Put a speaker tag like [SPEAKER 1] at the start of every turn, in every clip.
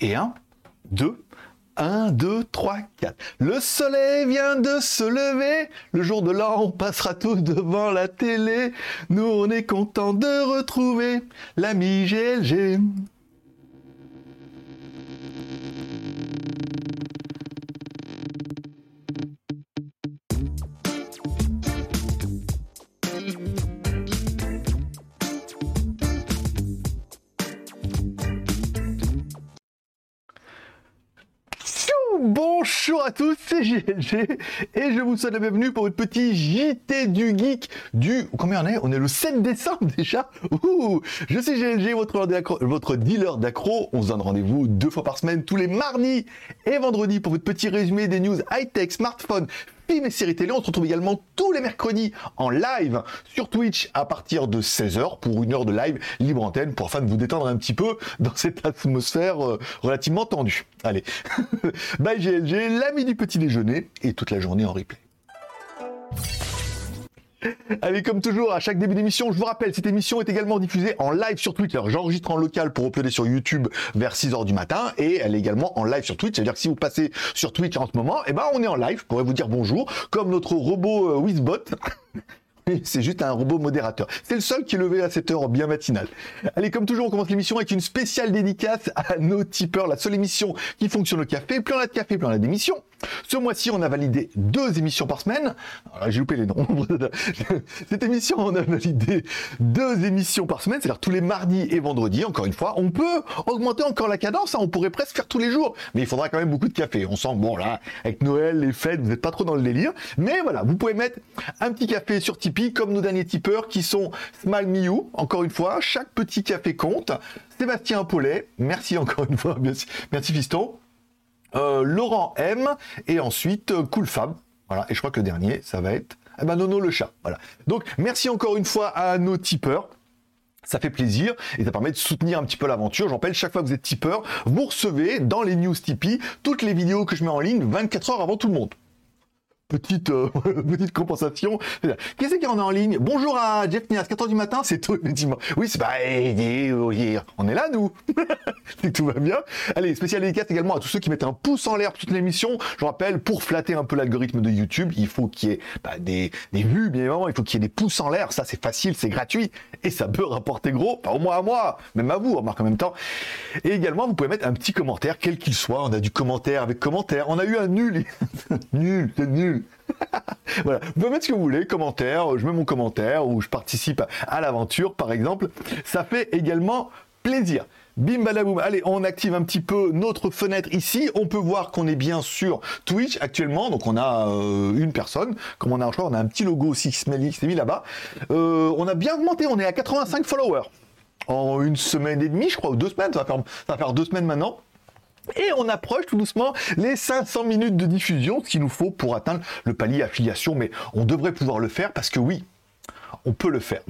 [SPEAKER 1] Et 1, 2, 1, 2, 3, 4. Le soleil vient de se lever. Le jour de l'an, on passera tous devant la télé. Nous, on est content de retrouver l'ami GLG. Tous, c'est GLG et je vous souhaite la bienvenue pour votre petit JT du Geek du... Combien on est? On est le 7 décembre déjà? Je suis GLG, votre, votre dealer d'accro. On se donne rendez-vous deux fois par semaine, tous les mardis et vendredis pour votre petit résumé des news high-tech, smartphone, films et séries télé. On se retrouve également tous les mercredis en live sur Twitch à partir de 16h pour une heure de live libre antenne pour afin de vous détendre un petit peu dans cette atmosphère euh, relativement tendue. Allez, bye GLG, l'ami du petit déjeuner et toute la journée en replay. Allez, comme toujours, à chaque début d'émission, je vous rappelle, cette émission est également diffusée en live sur. Alors, j'enregistre en local pour uploader sur YouTube vers 6h du matin et elle est également en live sur Twitch. C'est-à-dire que si vous passez sur Twitch en ce moment, eh ben, on est en live. Je pourrais vous dire bonjour, comme notre robot euh, Wizbot. C'est juste un robot modérateur. C'est le seul qui est levé à cette heure bien matinale. Allez, comme toujours, on commence l'émission avec une spéciale dédicace à nos tipeurs, la seule émission qui fonctionne au café. Plus on a de café, plus on a d'émissions. Ce mois-ci, on a validé deux émissions par semaine. J'ai loupé les noms. Cette émission, on a validé deux émissions par semaine, c'est-à-dire tous les mardis et vendredis. Encore une fois, on peut augmenter encore la cadence. Hein. On pourrait presque faire tous les jours, mais il faudra quand même beaucoup de café. On sent bon là, avec Noël, les fêtes, vous n'êtes pas trop dans le délire. Mais voilà, vous pouvez mettre un petit café sur Tipeee, comme nos derniers tipeurs qui sont Smile Miu. Encore une fois, chaque petit café compte. Sébastien Paulet, merci encore une fois, merci Fiston. Euh, Laurent M et ensuite euh, Cool Fab. Voilà, et je crois que le dernier, ça va être eh ben, Nono le chat. Voilà. Donc merci encore une fois à nos tipeurs. Ça fait plaisir et ça permet de soutenir un petit peu l'aventure. J'en rappelle, chaque fois que vous êtes tipeur, vous recevez dans les news Tipeee toutes les vidéos que je mets en ligne 24 heures avant tout le monde petite, euh, petite compensation. Qu'est-ce qu'il y en a en ligne? Bonjour à Jeff Nias, 4h du matin, c'est tout, effectivement. Oui, c'est pas... on est là, nous Tout va bien. Allez, spécial dédicace également à tous ceux qui mettent un pouce en l'air toute l'émission. Je rappelle, pour flatter un peu l'algorithme de YouTube, il faut qu'il y ait bah, des, des, vues, bien évidemment, il faut qu'il y ait des pouces en l'air. Ça, c'est facile, c'est gratuit. Et ça peut rapporter gros, pas au moins à moi, même à vous, remarque en même temps. Et également, vous pouvez mettre un petit commentaire, quel qu'il soit. On a du commentaire avec commentaire. On a eu un nul. nul, c'est nul. voilà, vous pouvez mettre ce que vous voulez, commentaire, je mets mon commentaire ou je participe à l'aventure par exemple. Ça fait également plaisir. Bim badaboum. Allez, on active un petit peu notre fenêtre ici. On peut voir qu'on est bien sur Twitch actuellement. Donc on a euh, une personne. Comme on a, je on a un petit logo aussi qui s'est mis là-bas. Euh, on a bien augmenté. On est à 85 followers en une semaine et demie, je crois, ou deux semaines. Ça va faire deux semaines maintenant. Et on approche tout doucement les 500 minutes de diffusion, ce qu'il nous faut pour atteindre le palier affiliation. Mais on devrait pouvoir le faire parce que oui, on peut le faire.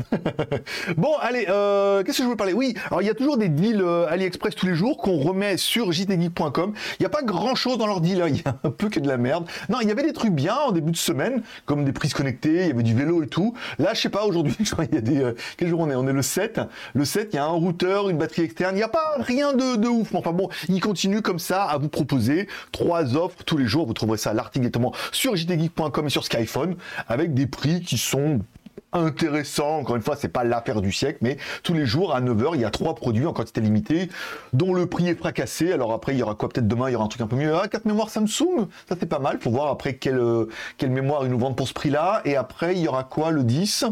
[SPEAKER 1] bon, allez, euh, qu'est-ce que je voulais parler? Oui, alors il y a toujours des deals euh, AliExpress tous les jours qu'on remet sur jtgeek.com. Il n'y a pas grand-chose dans leur deal, il y a un peu que de la merde. Non, il y avait des trucs bien en début de semaine, comme des prises connectées, il y avait du vélo et tout. Là, je sais pas, aujourd'hui, qu'il y a des... Euh, quel jour on est? On est le 7. Le 7, il y a un routeur, une batterie externe, il n'y a pas rien de, ouf. Enfin bon, il continue comme ça à vous proposer trois offres tous les jours. Vous trouverez ça à l'article directement sur jtgeek.com et sur Skyphone, avec des prix qui sont intéressant. Encore une fois, c'est pas l'affaire du siècle, mais tous les jours à 9h, il y a trois produits en quantité limitée dont le prix est fracassé. Alors après, il y aura quoi? Peut-être demain, il y aura un truc un peu mieux. Ah, 4 mémoires Samsung, ça c'est pas mal. Faut voir après quelle, quelle mémoire ils nous vendent pour ce prix-là. Et après, il y aura quoi? Le 10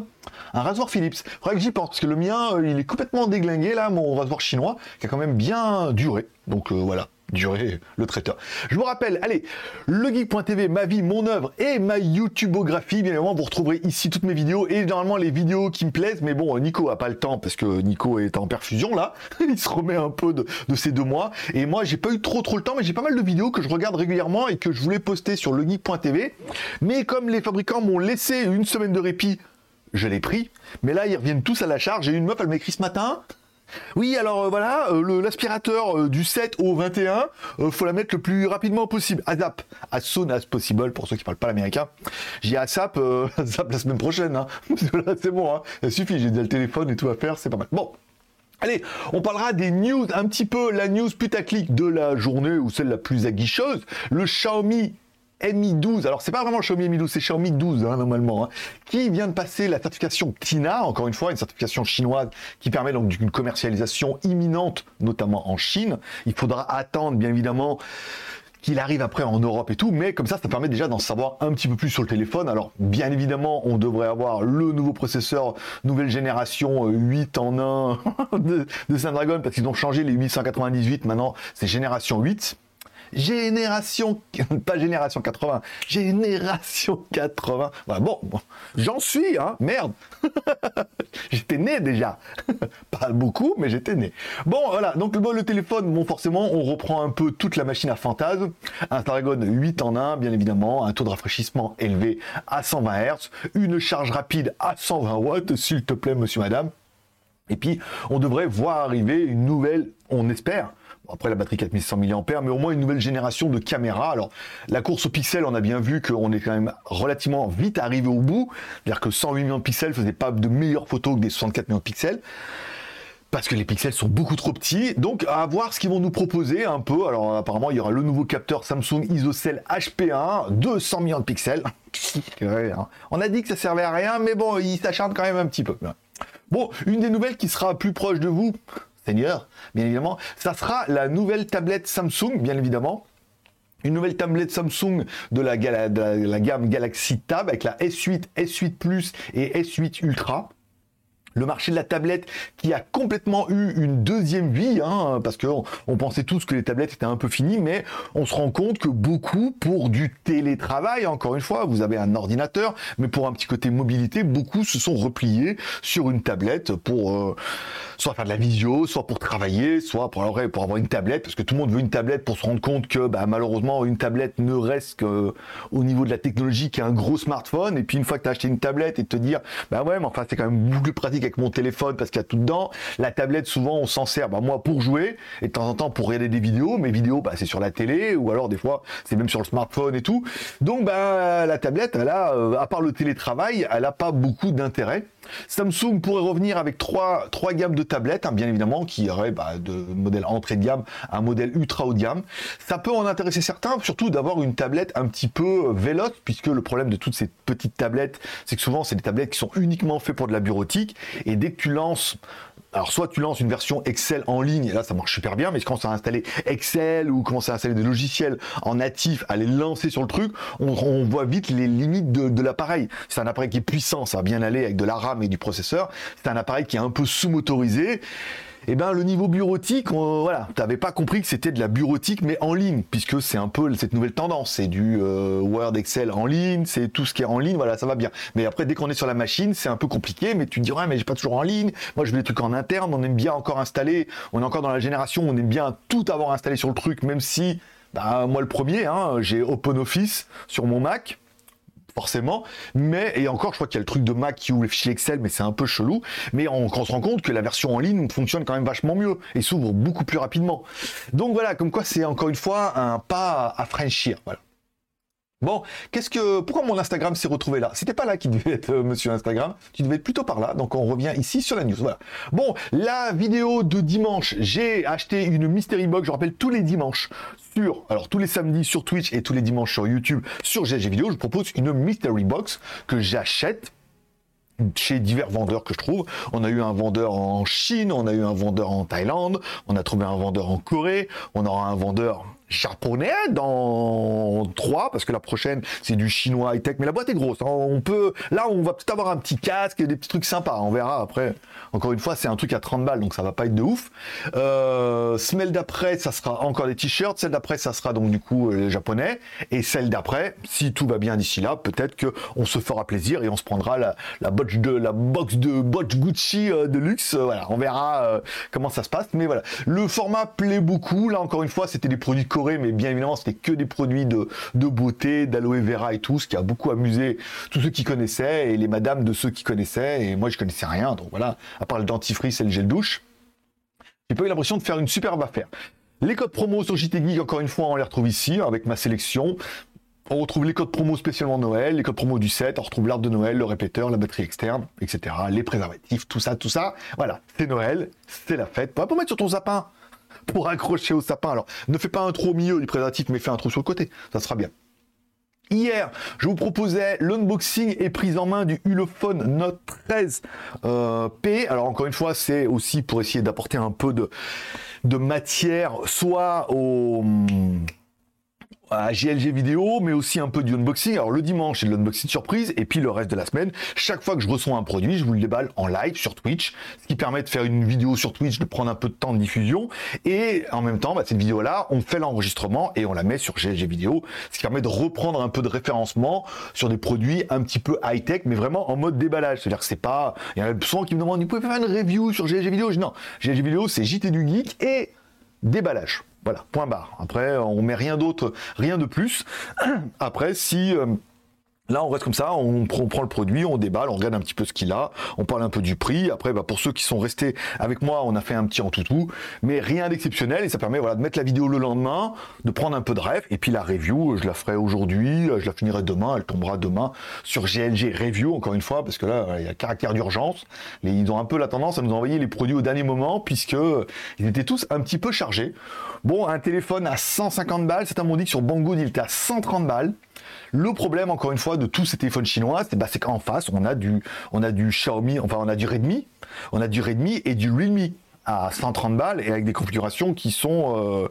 [SPEAKER 1] un rasoir Philips. Faudrait que j'y pense, parce que le mien, euh, il est complètement déglingué, là, mon rasoir chinois, qui a quand même bien duré. Donc euh, voilà durer le traiteur. Je vous rappelle, allez, legeek.tv, ma vie, mon œuvre et ma YouTubeographie. Bien évidemment, vous retrouverez ici toutes mes vidéos et normalement les vidéos qui me plaisent. Mais bon, Nico a pas le temps parce que Nico est en perfusion là. Il se remet un peu de, ces deux mois. Et moi, j'ai pas eu trop trop le temps, mais j'ai pas mal de vidéos que je regarde régulièrement et que je voulais poster sur legeek.tv. Mais comme les fabricants m'ont laissé une semaine de répit, je l'ai pris. Mais là, ils reviennent tous à la charge. J'ai une meuf, elle m'a écrit ce matin. Oui, alors euh, voilà, euh, l'aspirateur euh, du 7 au 21, faut la mettre le plus rapidement possible. ASAP, as soon as possible, pour ceux qui parlent pas l'américain. J'ai ASAP, ASAP la semaine prochaine, hein. c'est bon, hein. ça suffit, j'ai déjà le téléphone et tout à faire, c'est pas mal. Bon, Allez, on parlera des news, un petit peu la news putaclic de la journée ou celle la plus aguicheuse. Le Xiaomi Mi 12, alors c'est pas vraiment Xiaomi Mi 12, c'est Xiaomi 12 hein, normalement, hein, qui vient de passer la certification TINA, encore une fois, une certification chinoise qui permet donc une commercialisation imminente, notamment en Chine. Il faudra attendre, bien évidemment, qu'il arrive après en Europe et tout, mais comme ça, ça permet déjà d'en savoir un petit peu plus sur le téléphone. Alors, bien évidemment, on devrait avoir le nouveau processeur nouvelle génération 8 euh, en 1 de, de Snapdragon, parce qu'ils ont changé les 898, maintenant c'est génération 8. Génération, pas génération 80, génération 80. bon, j'en suis, hein, merde. j'étais né déjà. pas beaucoup, mais j'étais né. Bon, voilà, donc le, le téléphone, bon, forcément, on reprend un peu toute la machine à fantasme. Un Snapdragon 8 en 1, bien évidemment, un taux de rafraîchissement élevé à 120 Hz, une charge rapide à 120 watts, s'il te plaît, monsieur, madame. Et puis, on devrait voir arriver une nouvelle, on espère, après la batterie 4100 mAh, mais au moins une nouvelle génération de caméras. Alors, la course aux pixels, on a bien vu qu'on est quand même relativement vite arrivé au bout. C'est-à-dire que 108 millions de pixels faisait pas de meilleures photos que des 64 millions de pixels. Parce que les pixels sont beaucoup trop petits. Donc, à voir ce qu'ils vont nous proposer un peu. Alors, apparemment, il y aura le nouveau capteur Samsung ISOCELL HP1, 200 millions de pixels. Hein. on a dit que ça servait à rien, mais bon, il s'acharne quand même un petit peu. Bon, une des nouvelles qui sera plus proche de vous, Seigneur, bien évidemment, ça sera la nouvelle tablette Samsung, bien évidemment. Une nouvelle tablette Samsung de la, gamme Galaxy Tab avec la S8, S8 Plus et S8 Ultra le marché de la tablette qui a complètement eu une deuxième vie, hein, parce qu'on on pensait tous que les tablettes étaient un peu finies, mais on se rend compte que beaucoup pour du télétravail, encore une fois, vous avez un ordinateur, mais pour un petit côté mobilité, beaucoup se sont repliés sur une tablette pour euh, soit faire de la visio, soit pour travailler, soit pour, avoir une tablette, parce que tout le monde veut une tablette pour se rendre compte que bah, malheureusement une tablette ne reste qu'au niveau de la technologie qu'un gros smartphone, et puis une fois que tu as acheté une tablette et te dire, bah ouais, mais enfin c'est quand même beaucoup plus pratique avec mon téléphone parce qu'il y a tout dedans. La tablette, souvent, on s'en sert, bah, moi, pour jouer et de temps en temps pour regarder des vidéos. Mes vidéos, bah, c'est sur la télé ou alors des fois, c'est même sur le smartphone et tout. Donc, bah, la tablette, euh, à part le télétravail, elle a pas beaucoup d'intérêt. Samsung pourrait revenir avec trois, gammes de tablettes, hein, bien évidemment, qui auraient bah, de modèle entrée de gamme un modèle ultra haut de gamme. Ça peut en intéresser certains, surtout d'avoir une tablette un petit peu véloce, puisque le problème de toutes ces petites tablettes, c'est que souvent c'est des tablettes qui sont uniquement faites pour de la bureautique, et dès que tu lances alors soit tu lances une version Excel en ligne, et là ça marche super bien, mais quand ça à installer Excel ou commencer à installer des logiciels en natif, à les lancer sur le truc, on, voit vite les limites de, l'appareil. C'est un appareil qui est puissant, ça va bien aller avec de la RAM et du processeur. C'est un appareil qui est un peu sous-motorisé eh ben le niveau bureautique, voilà, t'avais pas compris que c'était de la bureautique mais en ligne, puisque c'est un peu cette nouvelle tendance, c'est du euh, Word, Excel en ligne, c'est tout ce qui est en ligne, voilà, ça va bien. Mais après, dès qu'on est sur la machine, c'est un peu compliqué, mais tu te dis ouais, mais j'ai pas toujours en ligne. Moi, je veux des trucs en interne, on aime bien encore installer, on est encore dans la génération, on aime bien tout avoir installé sur le truc, même si, bah, moi le premier, hein, j'ai OpenOffice sur mon Mac forcément. Mais, et encore, je crois qu'il y a le truc de Mac qui ouvre les fichiers Excel, mais c'est un peu chelou. Mais on, on, se rend compte que la version en ligne fonctionne quand même vachement mieux et s'ouvre beaucoup plus rapidement. Donc voilà, comme quoi c'est encore une fois un pas à franchir. Bon, qu'est-ce que, pourquoi mon Instagram s'est retrouvé là? C'était pas là qui devait être euh, Monsieur Instagram. Tu devais être plutôt par là. Donc on revient ici sur la news. Voilà. Bon, la vidéo de dimanche, j'ai acheté une mystery box. Je rappelle tous les dimanches sur, alors tous les samedis sur Twitch et tous les dimanches sur YouTube sur GG Vidéo. Je propose une mystery box que j'achète chez divers vendeurs que je trouve. On a eu un vendeur en Chine, on a eu un vendeur en Thaïlande, on a trouvé un vendeur en Corée, on aura un vendeur japonais dans 3 parce que la prochaine c'est du chinois high tech mais la boîte est grosse hein. on peut là on va peut-être avoir un petit casque et des petits trucs sympas on verra après. Encore une fois c'est un truc à 30 balles donc ça va pas être de ouf. Euh, semaine d'après ça sera encore des t-shirts celle d'après ça sera donc du coup euh, les japonais. Et celle d'après si tout va bien d'ici là peut-être que on se fera plaisir et on se prendra la, la de la box de box Gucci euh, de luxe voilà. On verra comment ça se passe mais voilà. Le format plaît beaucoup. Là encore une fois c'était des produits mais bien évidemment, c'était que des produits de, beauté, d'aloe vera et tout, ce qui a beaucoup amusé tous ceux qui connaissaient et les madames de ceux qui connaissaient. Et moi, je connaissais rien, donc voilà, à part le dentifrice et le gel douche. J'ai pas eu l'impression de faire une superbe affaire. Les codes promo sur JT encore une fois, on les retrouve ici avec ma sélection. On retrouve les codes promo spécialement Noël, les codes promo du set, on retrouve l'arbre de Noël, le répéteur, la batterie externe, etc. Les préservatifs, tout ça, tout ça. Voilà, c'est Noël, c'est la fête. Pas pour mettre sur ton sapin, pour accrocher au sapin. Alors, ne fais pas un trou au milieu du préservatif, mais fais un trou sur le côté, ça sera bien. Hier, je vous proposais l'unboxing et prise en main du Ulefone Note 13 euh, P. Alors encore une fois, c'est aussi pour essayer d'apporter un peu de matière, soit au à GLG vidéo, mais aussi un peu du unboxing. Alors le dimanche, c'est de l'unboxing surprise, et puis le reste de la semaine, chaque fois que je reçois un produit, je vous le déballe en live sur Twitch, ce qui permet de faire une vidéo sur Twitch, de prendre un peu de temps de diffusion, et en même temps, bah, cette vidéo-là, on fait l'enregistrement et on la met sur GLG vidéo, ce qui permet de reprendre un peu de référencement sur des produits un petit peu high-tech, mais vraiment en mode déballage. C'est-à-dire que c'est pas, il y a souvent qui me demandent, vous pouvez faire une review sur GLG vidéo? non, GLG vidéo, c'est JT du geek et déballage. Voilà, point barre. Après, on met rien d'autre, rien de plus. Après, si euh, Là, on reste comme ça, on prend, le produit, on déballe, on regarde un petit peu ce qu'il a, on parle un peu du prix. Après, bah, pour ceux qui sont restés avec moi, on a fait un petit en tout, mais rien d'exceptionnel et ça permet voilà, de mettre la vidéo le lendemain, de prendre un peu de rêve. Et puis la review, je la ferai aujourd'hui, je la finirai demain, elle tombera demain sur GLG Review, encore une fois, parce que là, il y a caractère d'urgence. Ils ont un peu la tendance à nous envoyer les produits au dernier moment, puisque ils étaient tous un petit peu chargés. Bon, un téléphone à 150 balles, c'est un dit que sur Banggood, il était à 130 balles. Le problème, encore une fois, de tous ces téléphones chinois, c'est bah, qu'en face, on a, du, on a du Xiaomi, enfin, on a du Redmi, on a du Redmi et du Realme à 130 balles et avec des configurations qui sont euh,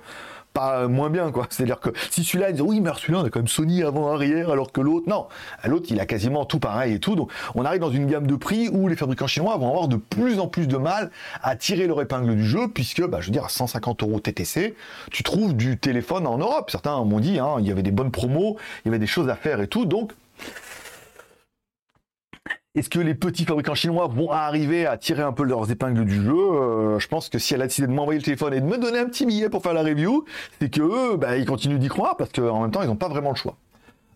[SPEAKER 1] pas moins bien, quoi. C'est-à-dire que si celui-là, dit oui, mais celui-là, on a quand même Sony avant-arrière, alors que l'autre, non. L'autre, il a quasiment tout pareil et tout. Donc, on arrive dans une gamme de prix où les fabricants chinois vont avoir de plus en plus de mal à tirer leur épingle du jeu, puisque, bah, je veux dire, à 150 euros TTC, tu trouves du téléphone en Europe. Certains m'ont dit, hein, il y avait des bonnes promos, il y avait des choses à faire et tout. Donc, est-ce que les petits fabricants chinois vont arriver à tirer un peu leurs épingles du jeu euh, Je pense que si elle a décidé de m'envoyer le téléphone et de me donner un petit billet pour faire la review, c'est que eux, bah, ils continuent d'y croire parce qu'en même temps, ils n'ont pas vraiment le choix.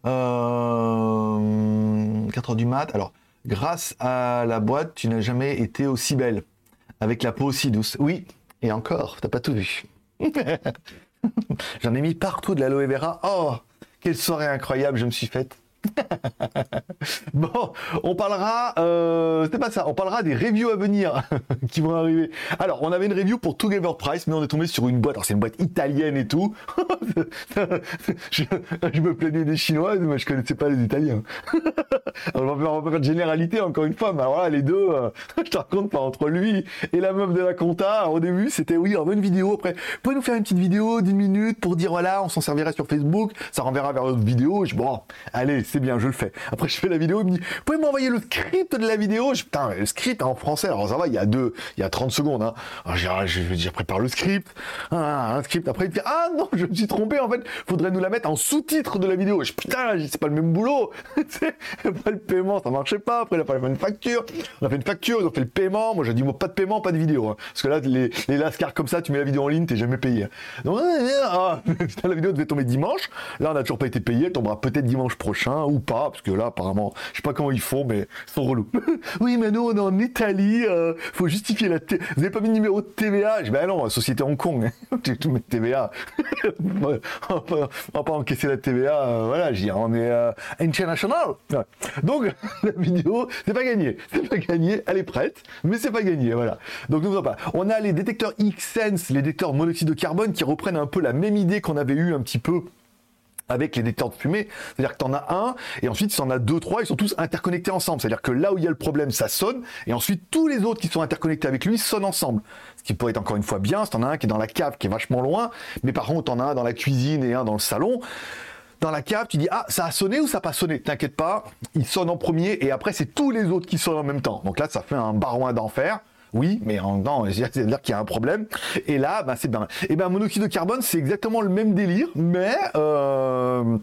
[SPEAKER 1] Euh... 4 heures du mat. Alors, grâce à la boîte, tu n'as jamais été aussi belle. Avec la peau aussi douce. Oui, et encore, t'as pas tout vu. J'en ai mis partout de l'aloe vera. Oh, quelle soirée incroyable je me suis faite. bon, on parlera, euh, c'est pas ça, on parlera des reviews à venir qui vont arriver. Alors, on avait une review pour Together Price, mais on est tombé sur une boîte, alors c'est une boîte italienne et tout. je, me plaignais des Chinois, mais je connaissais pas les Italiens. on, va faire, de généralité encore une fois, mais voilà, les deux, euh, je te raconte pas, entre lui et la meuf de la compta, au début, c'était oui, on veut une vidéo, après, vous pouvez nous faire une petite vidéo d'une minute pour dire voilà, on s'en servira sur Facebook, ça renverra vers notre vidéo, je bon, allez, c'est bien, je le fais. Après, je fais la vidéo, il me dit, vous pouvez m'envoyer le script de la vidéo? Je, Putain, le script en français, alors ça va, il y a deux, il y a 30 secondes. Hein. Alors, je, prépare le script, ah, un script. Après, il me dit, ah non, je me suis trompé, en fait, faudrait nous la mettre en sous-titre de la vidéo. Je putain, c'est pas le même boulot. après, le paiement, ça marchait pas. Après, il a fallu faire une facture. On a fait une facture, ils ont fait le paiement. Moi, j'ai dit, moi, pas de paiement, pas de vidéo. Hein. Parce que là, les, les lascars comme ça, tu mets la vidéo en ligne, t'es jamais payé. Donc, ah, la vidéo devait tomber dimanche. Là, on n'a toujours pas été payé. Elle tombera peut-être dimanche prochain ou pas parce que là, apparemment, je sais pas comment ils font, mais ils sont relous. oui, mais nous, on est en Italie, euh, faut justifier la T... Vous n'avez pas mis numéro de TVA Je dis, ben non, société Hong Kong, tu tout mettre TVA. on, va pas, encaisser la TVA, euh, voilà, je dis, on est euh, international. Donc, la vidéo, c'est pas gagné. C'est pas gagné, elle est prête, mais c'est pas gagné, voilà. Donc, nous pas. On a les détecteurs X-Sense, les détecteurs monoxyde de carbone, qui reprennent un peu la même idée qu'on avait eu un petit peu avec les détecteurs de fumée. C'est-à-dire que tu en as un, et ensuite, si en as deux, trois, ils sont tous interconnectés ensemble. C'est-à-dire que là où il y a le problème, ça sonne, et ensuite, tous les autres qui sont interconnectés avec lui sonnent ensemble. Ce qui pourrait être encore une fois bien, si en as un qui est dans la cave, qui est vachement loin, mais par contre, en as un dans la cuisine et un dans le salon. Dans la cave, tu dis, ah, ça a sonné ou ça n'a pas sonné? T'inquiète pas, il sonne en premier, et après, c'est tous les autres qui sonnent en même temps. Donc là, ça fait un barouin d'enfer. Oui, mais en temps, c'est-à-dire qu'il y a un problème. Et là, bah, c'est bien. Et ben, monoxyde de carbone, c'est exactement le même délire, mais euh,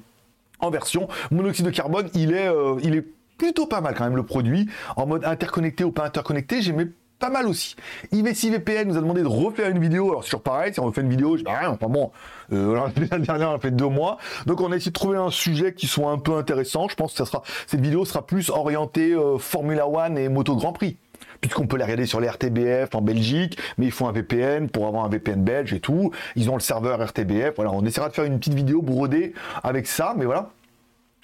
[SPEAKER 1] en version monoxyde de carbone, il est, euh, il est plutôt pas mal quand même le produit. En mode interconnecté ou pas interconnecté, j'aimais pas mal aussi. IVC VPN nous a demandé de refaire une vidéo. Alors toujours pareil, si on refait une vidéo, je dis rien, enfin bon, euh, la dernière on a fait deux mois. Donc on a essayé de trouver un sujet qui soit un peu intéressant. Je pense que cette vidéo sera plus orientée Formula One et Moto Grand Prix puisqu'on peut les regarder sur les RTBF en Belgique, mais il faut un VPN pour avoir un VPN belge et tout. Ils ont le serveur RTBF. Voilà, on essaiera de faire une petite vidéo brodée avec ça, mais voilà.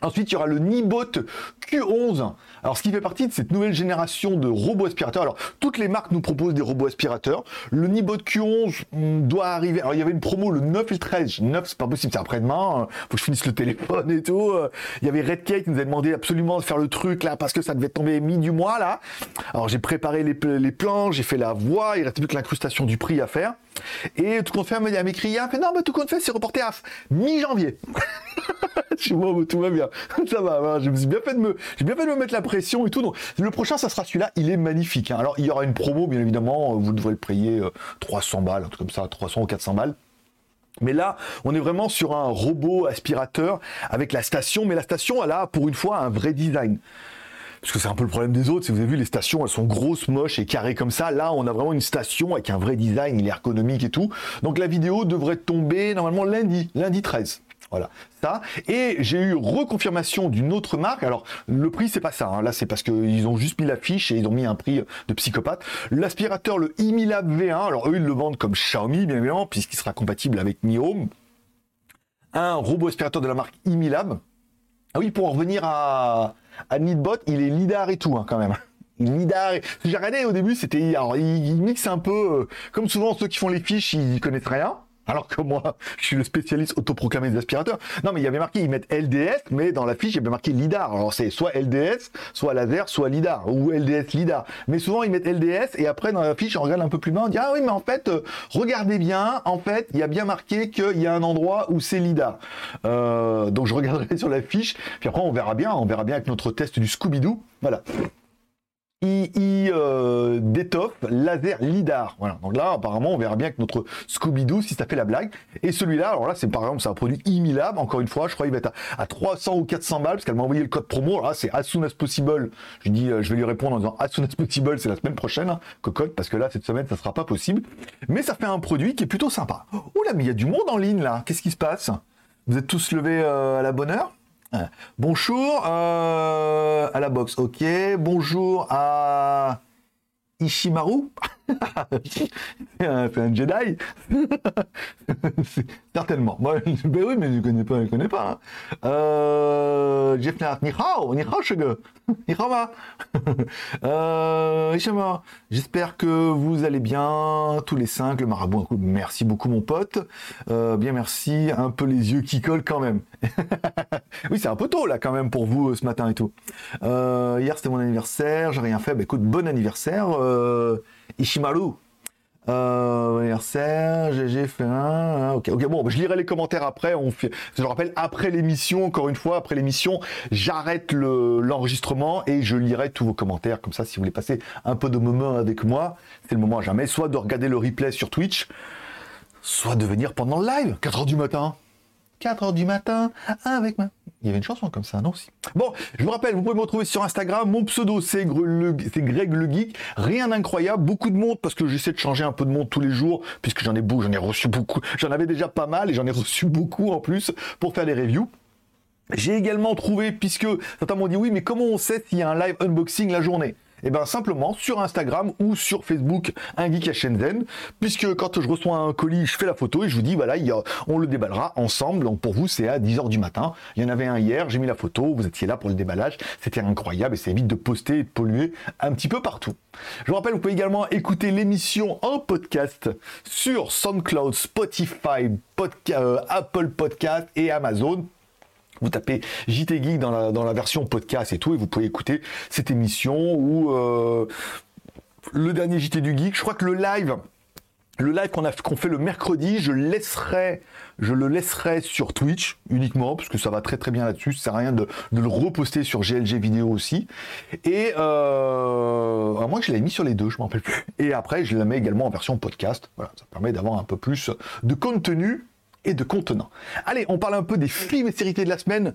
[SPEAKER 1] Ensuite, il y aura le Nibot Q11. Alors, ce qui fait partie de cette nouvelle génération de robots aspirateurs. Alors, toutes les marques nous proposent des robots aspirateurs. Le Nibot Q11 hmm, doit arriver. Alors, il y avait une promo le 9 et le 13. 9, c'est pas possible, c'est après-demain. Faut que je finisse le téléphone et tout. Il y avait Redcake qui nous a demandé absolument de faire le truc là parce que ça devait tomber mi du mois là. Alors, j'ai préparé les, les plans, j'ai fait la voix. Il reste plus que l'incrustation du prix à faire. Et tout compte fait, hier, fait non, mais tout compte fait, c'est reporté à mi-janvier. je bon, tout va bien. Ça va, je me suis bien fait de me, j'ai bien fait de me mettre la pression et tout. Donc, le prochain, ça sera celui-là. Il est magnifique. Hein. Alors, il y aura une promo, bien évidemment. Vous devrez le payer 300 euh, balles, un truc comme ça, 300 ou 400 balles. Mais là, on est vraiment sur un robot aspirateur avec la station, mais la station, elle a pour une fois un vrai design parce que c'est un peu le problème des autres. Si vous avez vu, les stations, elles sont grosses, moches et carrées comme ça. Là, on a vraiment une station avec un vrai design, il est ergonomique et tout. Donc la vidéo devrait tomber normalement lundi, lundi 13. Voilà, ça. Et j'ai eu reconfirmation d'une autre marque. Alors, le prix, c'est pas ça. Hein. Là, c'est parce qu'ils ont juste mis l'affiche et ils ont mis un prix de psychopathe. L'aspirateur, le Imilab V1. Alors, eux, ils le vendent comme Xiaomi, bien évidemment, puisqu'il sera compatible avec Mi Home. Un robot aspirateur de la marque Imilab. Ah oui, pour en revenir à, à Neatbot, il est lidar et tout, hein, quand même. Lidar. J'ai regardé au début, c'était. Alors, il, il mixe un peu. Euh, comme souvent, ceux qui font les fiches, ils connaissent rien. Alors que moi, je suis le spécialiste autoproclamé des aspirateurs. Non, mais il y avait marqué, ils mettent LDS, mais dans la fiche, il y avait marqué LIDAR. Alors c'est soit LDS, soit laser, soit LIDAR, ou LDS LIDAR. Mais souvent, ils mettent LDS, et après, dans la fiche, on regarde un peu plus bas, on dit, ah oui, mais en fait, euh, regardez bien, en fait, il y a bien marqué qu'il y a un endroit où c'est LIDAR. Euh, donc je regarderai sur la fiche, puis après, on verra bien, on verra bien avec notre test du Scooby-Doo. Voilà. II euh, laser lidar. Voilà. Donc là, apparemment, on verra bien que notre Scooby-Doo si ça fait la blague. Et celui-là, alors là, c'est par exemple, c'est un produit Imilab. Encore une fois, je crois qu'il va être à, 300 ou 400 balles parce qu'elle m'a envoyé le code promo. Là, c'est as soon as possible. Je dis, euh, je vais lui répondre en disant as soon as possible, c'est la semaine prochaine, hein, cocotte, parce que là, cette semaine, ça sera pas possible. Mais ça fait un produit qui est plutôt sympa. Là, mais il y a du monde en ligne là. Qu'est-ce qui se passe? Vous êtes tous levés euh, à la bonne heure? Bonjour euh, à la boxe, ok. Bonjour à Ishimaru. c'est un, Jedi. Certainement. ben oui, mais je ne connais pas, je connais pas. Hein. Euh, Jeff hao, ni hao, euh, J'espère que vous allez bien, tous les cinq, le marabout. Merci beaucoup, mon pote. Euh, bien, merci. Un peu les yeux qui collent quand même. oui, c'est un peu tôt, là, quand même, pour vous, ce matin et tout. Hier, c'était mon anniversaire. J'ai rien fait. Écoute, bon anniversaire, Ishimaru. Euh, anniversaire, GG fait un. Ok, ok, bon, je lirai les commentaires après. Je rappelle, après l'émission, encore une fois, après l'émission, j'arrête l'enregistrement et je lirai tous vos commentaires. Comme ça, si vous voulez passer un peu de moment avec moi, c'est le moment à jamais. Soit de regarder le replay sur Twitch, soit de venir pendant le live, 4h du matin. 4h du matin avec moi. Il y avait une chanson comme ça, non aussi. Bon, je vous rappelle, vous pouvez me retrouver sur Instagram. Mon pseudo, c'est Greg le Geek. Rien d'incroyable, beaucoup de monde parce que j'essaie de changer un peu de monde tous les jours, puisque j'en ai beaucoup, j'en ai reçu beaucoup. J'en avais déjà pas mal et j'en ai reçu beaucoup en plus pour faire des reviews. J'ai également trouvé, puisque certains m'ont dit oui, mais comment on sait s'il y a un live unboxing la journée? Et eh bien simplement sur Instagram ou sur Facebook, un geek à Shenzhen, puisque quand je reçois un colis, je fais la photo et je vous dis, voilà, on le déballera ensemble. Donc pour vous, c'est à 10h du matin. Il y en avait un hier, j'ai mis la photo, vous étiez là pour le déballage. C'était incroyable et ça évite de poster et de polluer un petit peu partout. Je vous rappelle, vous pouvez également écouter l'émission en podcast sur SoundCloud, Spotify, euh, Apple Podcast et Amazon vous tapez JT Geek dans la, version podcast et tout, et vous pouvez écouter cette émission ou euh, le dernier JT du Geek. Je crois que le live, le live qu'on a qu'on fait le mercredi, je laisserai, je le laisserai sur Twitch uniquement parce que ça va très très bien là-dessus. Ça sert à rien de, le reposter sur GLG vidéo aussi. Et euh, moi je l'ai mis sur les deux, je m'en rappelle plus. Et après je la mets également en version podcast. Voilà, ça permet d'avoir un peu plus de contenu et de contenant. Allez, on parle un peu des films et séries de la semaine.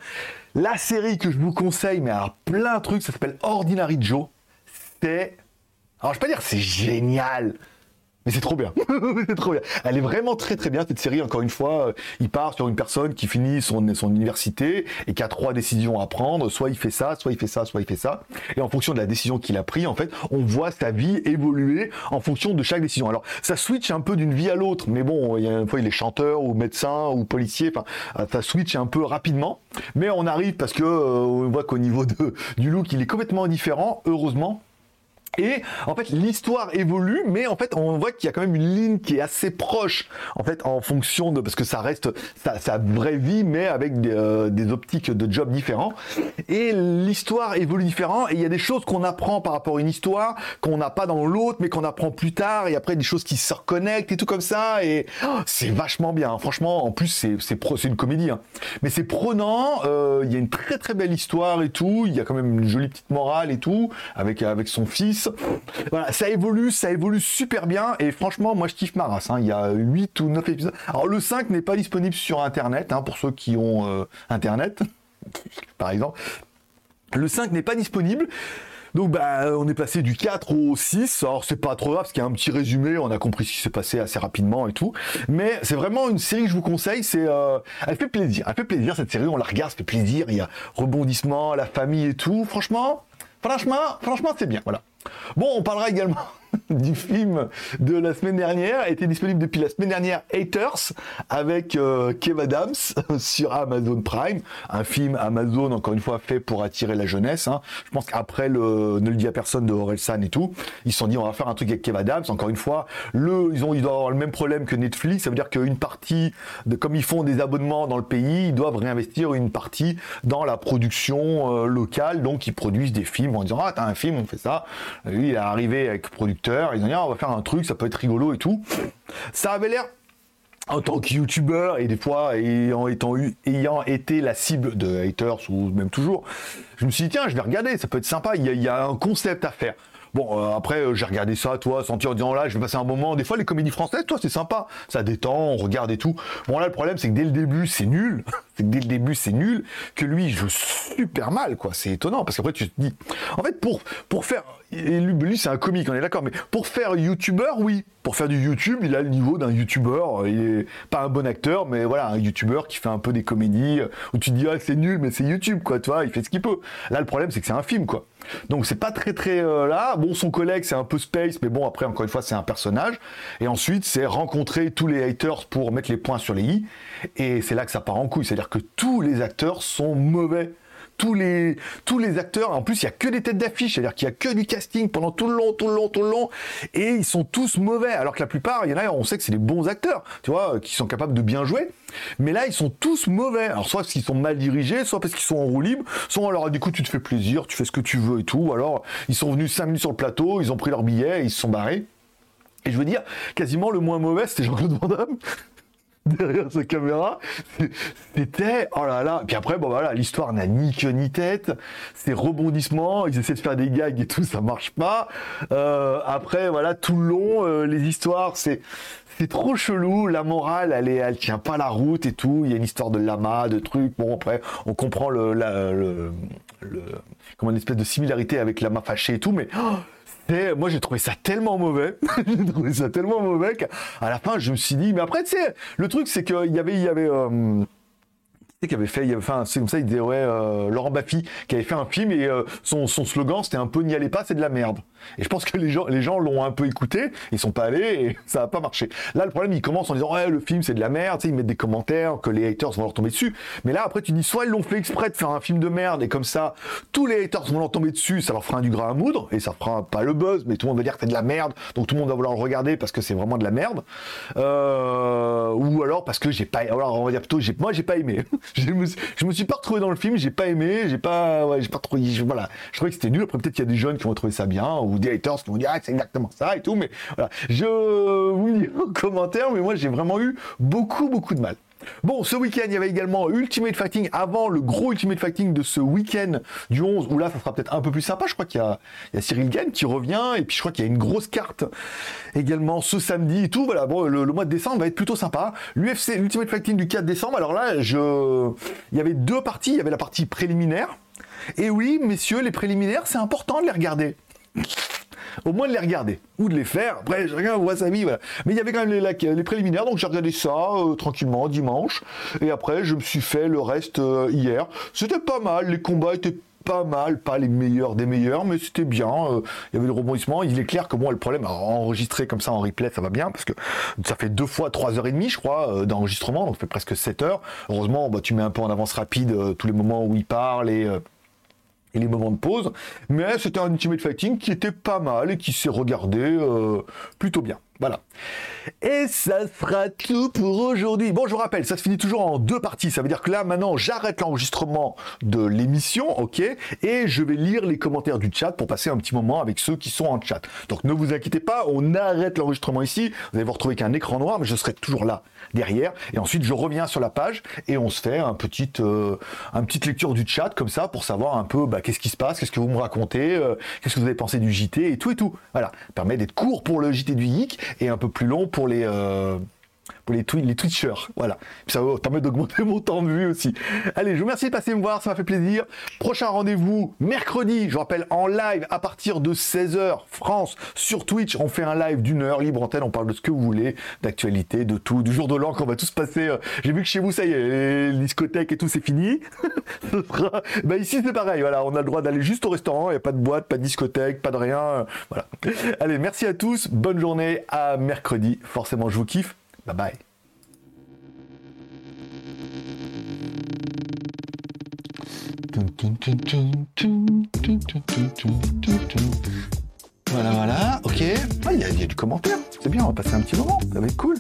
[SPEAKER 1] La série que je vous conseille, mais à plein de trucs, ça s'appelle Ordinary Joe. C'est... Alors je vais pas dire c'est génial, Mais c'est trop bien. c'est trop bien. Elle est vraiment très très bien cette série. Encore une fois, euh, il part sur une personne qui finit son, université et qui a trois décisions à prendre. Soit il fait ça, soit il fait ça, soit il fait ça. Et en fonction de la décision qu'il a prise, en fait, on voit sa vie évoluer en fonction de chaque décision. Alors ça switch un peu d'une vie à l'autre, mais bon, il y a une fois il est chanteur ou médecin ou policier. Enfin, euh, ça switch un peu rapidement. Mais on arrive parce que euh, on voit qu'au niveau de, du look, il est complètement différent. Heureusement et en fait, l'histoire évolue, mais en fait, on voit qu'il y a quand même une ligne qui est assez proche, en fait, en fonction de parce que ça reste sa, vraie vie, mais avec des, euh, des optiques de job différents. Et l'histoire évolue différent. Et il y a des choses qu'on apprend par rapport à une histoire qu'on n'a pas dans l'autre, mais qu'on apprend plus tard. Et après, des choses qui se reconnectent et tout comme ça. Et oh, c'est vachement bien. Franchement, en plus, c'est c'est c'est une comédie, hein. mais c'est prenant. Euh, il y a une très très belle histoire et tout. Il y a quand même une jolie petite morale et tout avec avec son fils. Voilà, ça évolue, ça évolue super bien. Et franchement, moi, je kiffe ma race. Hein. Il y a 8 ou 9 épisodes. Alors, le 5 n'est pas disponible sur Internet, hein, pour ceux qui ont euh, Internet, par exemple. Le 5 n'est pas disponible. Donc bah on est passé du 4 au 6. Alors c'est pas trop grave parce qu'il y a un petit résumé, on a compris ce qui s'est passé assez rapidement et tout. Mais c'est vraiment une série que je vous conseille, euh, elle fait plaisir. Elle fait plaisir cette série, on la regarde, ça fait plaisir, il y a rebondissement, la famille et tout. Franchement, franchement, franchement c'est bien, voilà. Bon, on parlera également du film de la semaine dernière, était disponible depuis la semaine dernière, Haters, avec euh, Kev Adams sur Amazon Prime, un film Amazon, encore une fois, fait pour attirer la jeunesse. Hein. Je pense qu'après le Ne le dit à personne de Orelsan et tout, ils se sont dit on va faire un truc avec Kev Adams, encore une fois, le, ils, ont, ils doivent avoir le même problème que Netflix, ça veut dire qu'une partie, de, comme ils font des abonnements dans le pays, ils doivent réinvestir une partie dans la production euh, locale, donc ils produisent des films en disant ah t'as un film, on fait ça. Lui il est arrivé avec producteur, ils ont dit ah, on va faire un truc, ça peut être rigolo et tout. Ça avait l'air en tant que youtubeur et des fois ayant, étant, ayant été la cible de haters ou même toujours, je me suis dit tiens je vais regarder, ça peut être sympa, il y a, un concept à faire. Bon, euh, après, euh, j'ai regardé ça, toi, sentir en disant là, je vais passer un moment. Des fois, les comédies françaises, toi, c'est sympa. Ça détend, on regarde et tout. Bon, là, le problème, c'est que dès le début, c'est nul. c'est que dès le début, c'est nul. Que lui, il joue super mal, quoi. C'est étonnant. Parce qu'après, tu te dis. En fait, pour, pour faire lui, c'est un comique, on est d'accord, mais pour faire youtubeur, oui. Pour faire du YouTube, il a le niveau d'un youtubeur. Il est pas un bon acteur, mais voilà, un youtubeur qui fait un peu des comédies, où tu te dis, ah, c'est nul, mais c'est YouTube, quoi, tu vois, il fait ce qu'il peut. Là, le problème, c'est que c'est un film, quoi. Donc, c'est pas très, très euh, là. Bon, son collègue, c'est un peu space, mais bon, après, encore une fois, c'est un personnage. Et ensuite, c'est rencontrer tous les haters pour mettre les points sur les i. Et c'est là que ça part en couille. C'est-à-dire que tous les acteurs sont mauvais tous les, tous les acteurs. En plus, il y a que des têtes d'affiche, c'est-à-dire qu'il y a que du casting pendant tout le long, tout le long, tout le long, et ils sont tous mauvais. Alors que la plupart, il y en a, on sait que c'est des bons acteurs, tu vois, qui sont capables de bien jouer. Mais là, ils sont tous mauvais. Alors, soit parce qu'ils sont mal dirigés, soit parce qu'ils sont en roue libre, soit alors, du coup, tu te fais plaisir, tu fais ce que tu veux et tout. Alors, ils sont venus 5 minutes sur le plateau, ils ont pris leur billet, ils se sont barrés. Et je veux dire, quasiment le moins mauvais, c'était Jean-Claude Van. derrière sa caméra. C'était, oh là là. Puis après, bon voilà, l'histoire n'a ni queue ni tête. C'est rebondissement, ils essaient de faire des gags et tout, ça marche pas. Euh, après, voilà, tout le long, euh, les histoires, c'est c'est trop chelou. La morale, elle est, elle tient pas la route et tout. Il y a une histoire de lama, de trucs. Bon, après, on comprend le, le, comment une espèce de similarité avec lama fâché et tout, mais oh, moi, j'ai trouvé ça tellement mauvais. j'ai trouvé ça tellement mauvais qu'à la fin, je me suis dit, mais après, tu sais, le truc, c'est qu'il y avait, il y avait, euh, qui avait fait, enfin, c'est comme ça, il disait, ouais, euh, Laurent Baffy, qui avait fait un film et euh, son, slogan, c'était un peu n'y allez pas, c'est de la merde. Et je pense que les gens, les gens l'ont un peu écouté, ils sont pas allés et ça a pas marché. Là, le problème, il commence en disant, ouais, le film, c'est de la merde, tu sais, ils mettent des commentaires, que les haters vont leur tomber dessus. Mais là, après, tu dis, soit ils l'ont fait exprès de faire un film de merde et comme ça, tous les haters vont leur tomber dessus, ça leur fera un du gras à moudre et ça fera pas le buzz, mais tout le monde va dire que c'est de la merde, donc tout le monde va vouloir le regarder parce que c'est vraiment de la merde. Euh, ou alors parce que j'ai pas, alors on va dire plutôt, moi, j'ai pas aimé. je me suis pas retrouvé dans le film, j'ai pas aimé, j'ai pas, ouais, j'ai pas trop, voilà, je trouvais que c'était nul. Après peut-être qu'il y a des jeunes qui vont trouver ça bien ou des haters qui vont dire ah c'est exactement ça et tout, mais voilà, je vous dis en commentaire, mais moi j'ai vraiment eu beaucoup beaucoup de mal. Bon, ce week-end, il y avait également Ultimate Fighting avant le gros Ultimate Fighting de ce week-end du 11, où là, ça sera peut-être un peu plus sympa. Je crois qu'il y, a Cyril Gann qui revient, et puis je crois qu'il y a une grosse carte également ce samedi et tout. Voilà, bon, le, mois de décembre va être plutôt sympa. L'UFC, l'Ultimate Fighting du 4 décembre, alors là, il y avait deux parties. Il y avait la partie préliminaire. Et oui, messieurs, les préliminaires, c'est important de les regarder. Au moins de les regarder ou de les faire. Après, je regarde Wasabi, voilà. Mais il y avait quand même les, les préliminaires, donc j'ai regardé ça euh, tranquillement dimanche. Et après, je me suis fait le reste euh, hier. C'était pas mal, les combats étaient pas mal, pas les meilleurs des meilleurs, mais c'était bien. Euh, il y avait le rebondissement. Il est clair que moi, le problème, enregistrer comme ça en replay, ça va bien, parce que ça fait deux fois trois heures et demie, je crois, d'enregistrement, donc ça fait presque 7 heures. Heureusement, bah, tu mets un peu en avance rapide tous les moments où il parle et et les moments de pause. Mais c'était un Ultimate Fighting qui était pas mal et qui s'est regardé euh, plutôt bien. Voilà. Et ça sera tout pour aujourd'hui. Bon, je vous rappelle, ça se finit toujours en deux parties. Ça veut dire que là, maintenant, j'arrête l'enregistrement de l'émission, ok Et je vais lire les commentaires du chat pour passer un petit moment avec ceux qui sont en chat. Donc ne vous inquiétez pas, on arrête l'enregistrement ici. Vous allez vous retrouver qu'un écran noir, mais je serai toujours là derrière. Et ensuite, je reviens sur la page et on se fait un petit, euh, une petite lecture du chat comme ça pour savoir un peu bah, qu'est-ce qui se passe, qu'est-ce que vous me racontez, euh, qu'est-ce que vous avez pensé du JT et tout et tout. Voilà, ça permet d'être court pour le JT du geek et un peu plus long pour les, euh, pour les, les Twitchers. Voilà. Ça permet d'augmenter mon temps de vue aussi. Allez, je vous remercie de passer me voir, ça m'a fait plaisir. Prochain rendez-vous mercredi, je rappelle, en live à partir de 16h, France, sur Twitch. On fait un live d'une heure, libre antenne, on parle de ce que vous voulez, d'actualité, de tout, du jour de l'an qu'on va tous passer. Euh, j'ai vu que chez vous, ça y est, les discothèques et tout, c'est fini. bah ici, c'est pareil, voilà, on a le droit d'aller juste au restaurant, il n'y a pas de boîte, pas de discothèque, pas de rien. Voilà. Allez, merci à tous, bonne journée, à mercredi. Forcément, je vous kiffe. Bye bye. Voilà, voilà, ok. Ah, il y, a du commentaire. C'est bien, on va passer un petit moment. Ça va être cool.